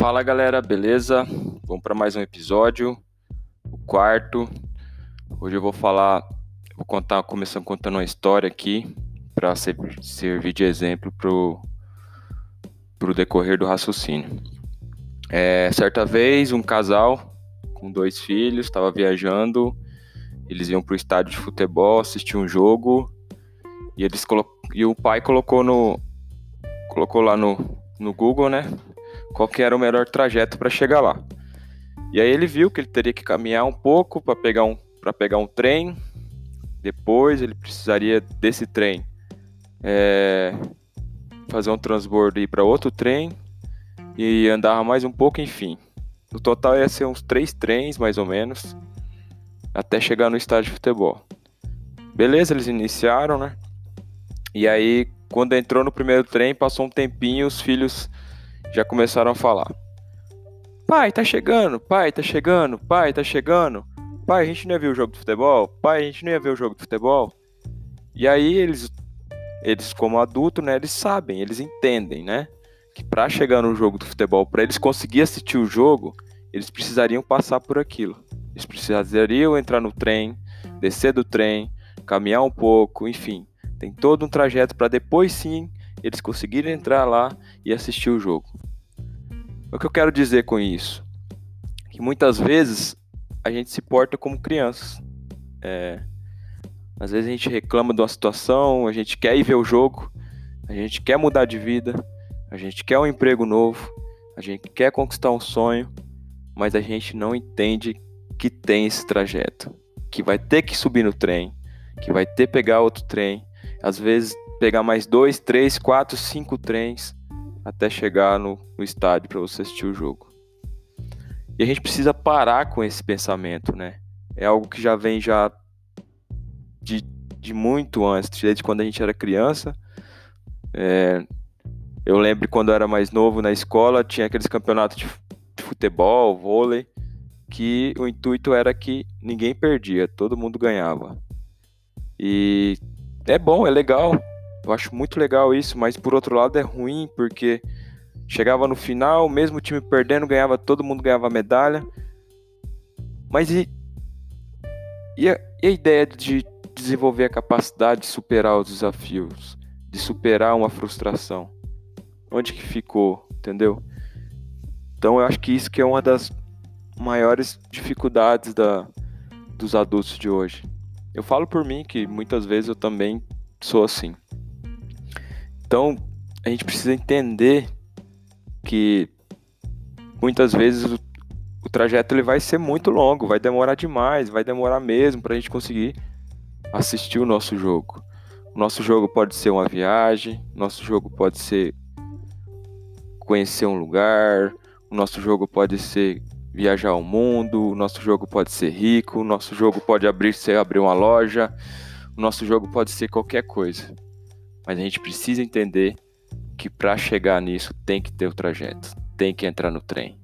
Fala galera, beleza? Vamos para mais um episódio, o quarto. Hoje eu vou falar, vou contar, começando contando uma história aqui para servir de exemplo pro pro decorrer do raciocínio. É, certa vez um casal com dois filhos estava viajando, eles iam para o estádio de futebol assistir um jogo e eles e o pai colocou no colocou lá no, no Google, né? Qual que era o melhor trajeto para chegar lá. E aí ele viu que ele teria que caminhar um pouco para pegar um para pegar um trem. Depois ele precisaria desse trem é, fazer um transbordo e ir para outro trem e andar mais um pouco, enfim. No total ia ser uns três trens mais ou menos até chegar no estádio de futebol. Beleza, eles iniciaram, né? E aí, quando entrou no primeiro trem, passou um tempinho, os filhos já começaram a falar: Pai, tá chegando, pai, tá chegando, pai, tá chegando. Pai, a gente não ia ver o jogo de futebol? Pai, a gente não ia ver o jogo de futebol? E aí eles, eles como adulto, né, eles sabem, eles entendem, né, que para chegar no jogo do futebol, para eles conseguir assistir o jogo, eles precisariam passar por aquilo. Eles precisariam entrar no trem, descer do trem, caminhar um pouco, enfim, tem todo um trajeto para depois sim eles conseguirem entrar lá e assistir o jogo. O que eu quero dizer com isso? Que muitas vezes a gente se porta como crianças. É, às vezes a gente reclama de uma situação, a gente quer ir ver o jogo, a gente quer mudar de vida, a gente quer um emprego novo, a gente quer conquistar um sonho, mas a gente não entende que tem esse trajeto, que vai ter que subir no trem, que vai ter que pegar outro trem. Às vezes pegar mais dois, três, quatro, cinco trens até chegar no, no estádio para você assistir o jogo. E a gente precisa parar com esse pensamento, né? É algo que já vem já de, de muito antes, desde quando a gente era criança. É, eu lembro quando eu era mais novo na escola, tinha aqueles campeonatos de, futebol, vôlei, que o intuito era que ninguém perdia, todo mundo ganhava. E é bom, é legal, eu acho muito legal isso, mas por outro lado é ruim porque chegava no final, mesmo o time perdendo, ganhava todo mundo ganhava medalha. Mas e, e, a, e a ideia de desenvolver a capacidade de superar os desafios, de superar uma frustração? Onde que ficou, entendeu? Então eu acho que isso que é uma das maiores dificuldades da, dos adultos de hoje. Eu falo por mim que muitas vezes eu também sou assim. Então, a gente precisa entender que muitas vezes o, o trajeto ele vai ser muito longo, vai demorar demais, vai demorar mesmo para a gente conseguir assistir o nosso jogo. O nosso jogo pode ser uma viagem, nosso jogo pode ser conhecer um lugar, o nosso jogo pode ser viajar ao mundo, o nosso jogo pode ser rico, o nosso jogo pode abrir, ser abrir uma loja, o nosso jogo pode ser qualquer coisa. Mas a gente precisa entender que para chegar nisso tem que ter o trajeto, tem que entrar no trem.